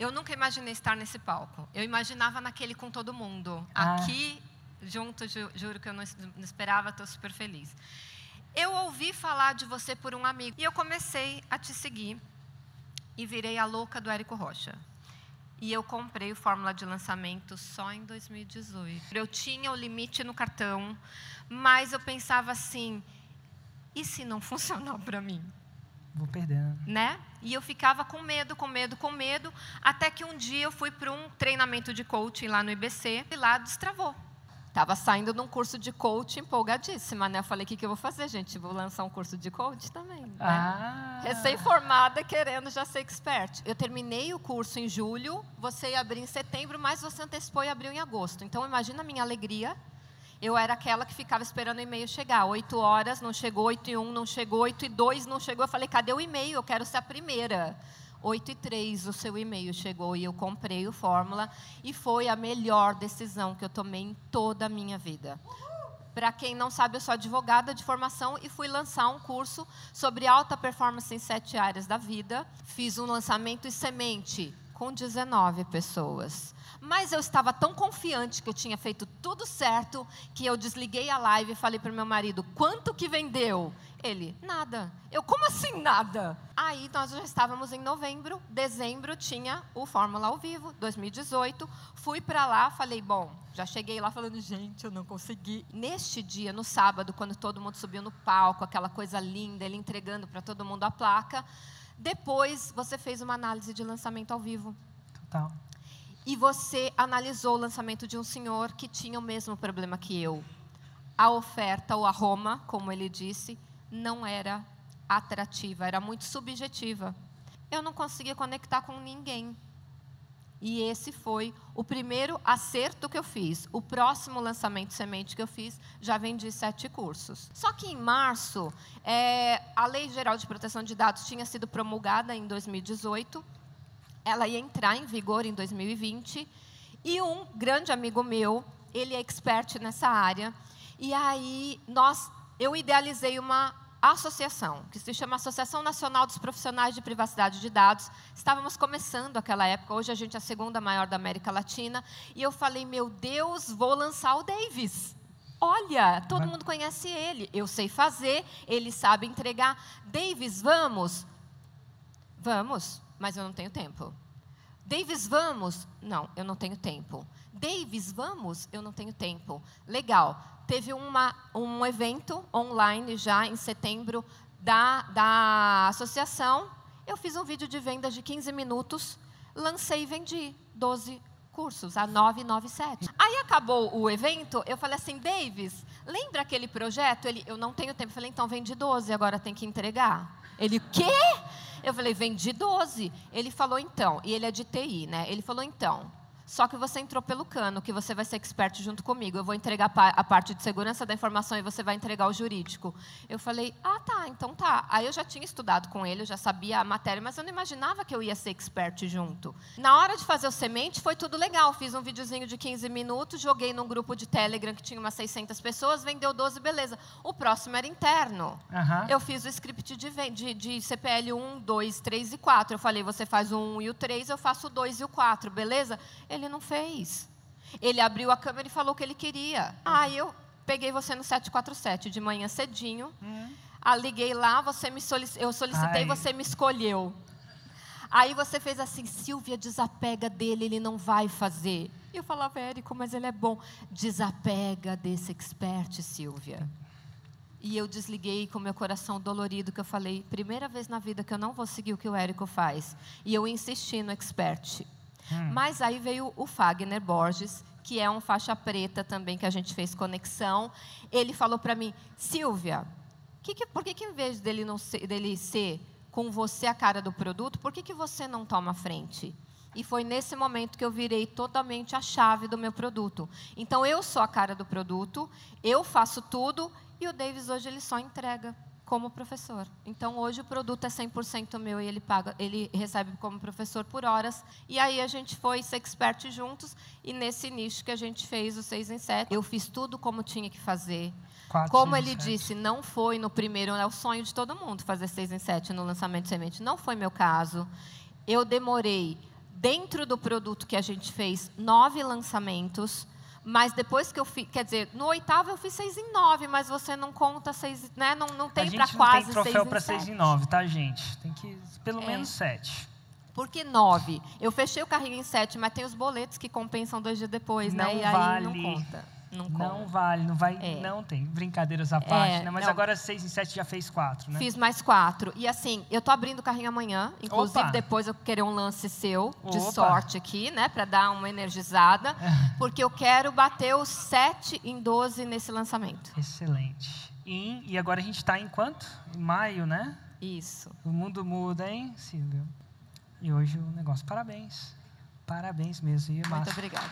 Eu nunca imaginei estar nesse palco. Eu imaginava naquele com todo mundo. Ah. Aqui, junto, ju- juro que eu não, não esperava, estou super feliz. Eu ouvi falar de você por um amigo e eu comecei a te seguir e virei a louca do Érico Rocha. E eu comprei o Fórmula de Lançamento só em 2018. Eu tinha o limite no cartão, mas eu pensava assim: e se não funcionar para mim? Vou perdendo. né? E eu ficava com medo, com medo, com medo, até que um dia eu fui para um treinamento de coaching lá no IBC e lá destravou. Tava saindo de um curso de coaching empolgadíssima, né? Eu falei, o que, que eu vou fazer, gente? Vou lançar um curso de coaching também, né? Ah. Recém-formada, querendo já ser expert. Eu terminei o curso em julho, você ia abrir em setembro, mas você antecipou e abriu em agosto. Então, imagina a minha alegria. Eu era aquela que ficava esperando o e-mail chegar. Oito horas, não chegou. Oito e um, não chegou. Oito e dois, não chegou. Eu falei, cadê o e-mail? Eu quero ser a primeira. Oito e três, o seu e-mail chegou e eu comprei o Fórmula. E foi a melhor decisão que eu tomei em toda a minha vida. Para quem não sabe, eu sou advogada de formação e fui lançar um curso sobre alta performance em sete áreas da vida. Fiz um lançamento em semente com 19 pessoas. Mas eu estava tão confiante que eu tinha feito tudo certo que eu desliguei a live e falei para o meu marido: quanto que vendeu? Ele, nada. Eu, como assim nada? Aí nós já estávamos em novembro, dezembro tinha o Fórmula ao vivo, 2018. Fui para lá, falei: bom, já cheguei lá falando, gente, eu não consegui. Neste dia, no sábado, quando todo mundo subiu no palco, aquela coisa linda, ele entregando para todo mundo a placa. Depois, você fez uma análise de lançamento ao vivo. Total. E você analisou o lançamento de um senhor que tinha o mesmo problema que eu. A oferta, ou a Roma, como ele disse, não era atrativa, era muito subjetiva. Eu não conseguia conectar com ninguém. E esse foi o primeiro acerto que eu fiz. O próximo lançamento semente que eu fiz, já vendi sete cursos. Só que em março, é, a Lei Geral de Proteção de Dados tinha sido promulgada em 2018. Ela ia entrar em vigor em 2020. E um grande amigo meu, ele é expert nessa área. E aí, nós, eu idealizei uma associação, que se chama Associação Nacional dos Profissionais de Privacidade de Dados. Estávamos começando aquela época, hoje a gente é a segunda maior da América Latina. E eu falei, meu Deus, vou lançar o Davis. Olha, todo Vai- mundo conhece ele, eu sei fazer, ele sabe entregar. Davis, vamos? Vamos, mas eu não tenho tempo. Davis, vamos? Não, eu não tenho tempo. Davis, vamos? Eu não tenho tempo. Legal. Teve uma, um evento online já em setembro da, da associação. Eu fiz um vídeo de venda de 15 minutos, lancei e vendi 12 cursos a 997. Aí acabou o evento, eu falei assim, Davis, lembra aquele projeto? Ele, eu não tenho tempo. Eu falei, então vendi 12, agora tem que entregar. Ele, o quê? Eu falei, vendi 12. Ele falou, então, e ele é de TI, né? Ele falou, então, só que você entrou pelo cano, que você vai ser expert junto comigo. Eu vou entregar a parte de segurança da informação e você vai entregar o jurídico. Eu falei, ah, tá, então tá. Aí eu já tinha estudado com ele, eu já sabia a matéria, mas eu não imaginava que eu ia ser expert junto. Na hora de fazer o semente, foi tudo legal. Fiz um videozinho de 15 minutos, joguei num grupo de Telegram que tinha umas 600 pessoas, vendeu 12, beleza. O próximo era interno. Aham. Eu fiz o script de, de, de CPL 1, 2, 3 e 4. Eu falei, você faz o 1 e o 3, eu faço o 2 e o 4, beleza? Ele não fez. Ele abriu a câmera e falou o que ele queria. Aí eu peguei você no 747 de manhã cedinho. Ah, liguei lá, você me solic... eu solicitei, Ai. você me escolheu. Aí você fez assim, Silvia, desapega dele, ele não vai fazer. E eu falava, Érico, mas ele é bom. Desapega desse expert, Silvia. E eu desliguei com meu coração dolorido, que eu falei, primeira vez na vida que eu não vou seguir o que o Érico faz. E eu insisti no expert. Mas aí veio o Fagner Borges, que é um faixa preta também, que a gente fez conexão. Ele falou para mim, Silvia, que que- por que, que em vez dele, não ser, dele ser com você a cara do produto, por que, que você não toma frente? E foi nesse momento que eu virei totalmente a chave do meu produto. Então, eu sou a cara do produto, eu faço tudo, e o Davis hoje ele só entrega como professor. Então, hoje o produto é 100% meu e ele paga, ele recebe como professor por horas. E aí a gente foi ser expert juntos, e nesse nicho que a gente fez o 6 em 7, eu fiz tudo como tinha que fazer. Quatro, Como ele sete. disse, não foi no primeiro, é o sonho de todo mundo fazer 6 em 7 no lançamento de semente. Não foi meu caso. Eu demorei dentro do produto que a gente fez, nove lançamentos. Mas depois que eu fiz, quer dizer, no oitavo eu fiz seis em nove, mas você não conta seis, né? Não, não tem para quase não tem troféu para seis em nove, tá, gente? Tem que pelo É. menos sete. Por que nove? Eu fechei o carrinho em sete, mas tem os boletos que compensam dois dias depois, né? Não E aí vale. não conta. Não, Não vale, não vai, É. não tem. Brincadeiras à parte, né? Mas não. agora seis em sete já fez quatro, né? Fiz mais quatro. E assim, eu tô abrindo o carrinho amanhã. Inclusive, Opa. depois eu querer um lance seu, de Opa. sorte aqui, né? Para dar uma energizada. Porque eu quero bater os 7 em 12 nesse lançamento. Excelente. E, e agora a gente está em quanto? Em maio, né? Isso. O mundo muda, hein, Silvio? E hoje o negócio. Parabéns. Parabéns mesmo. E Muito obrigada.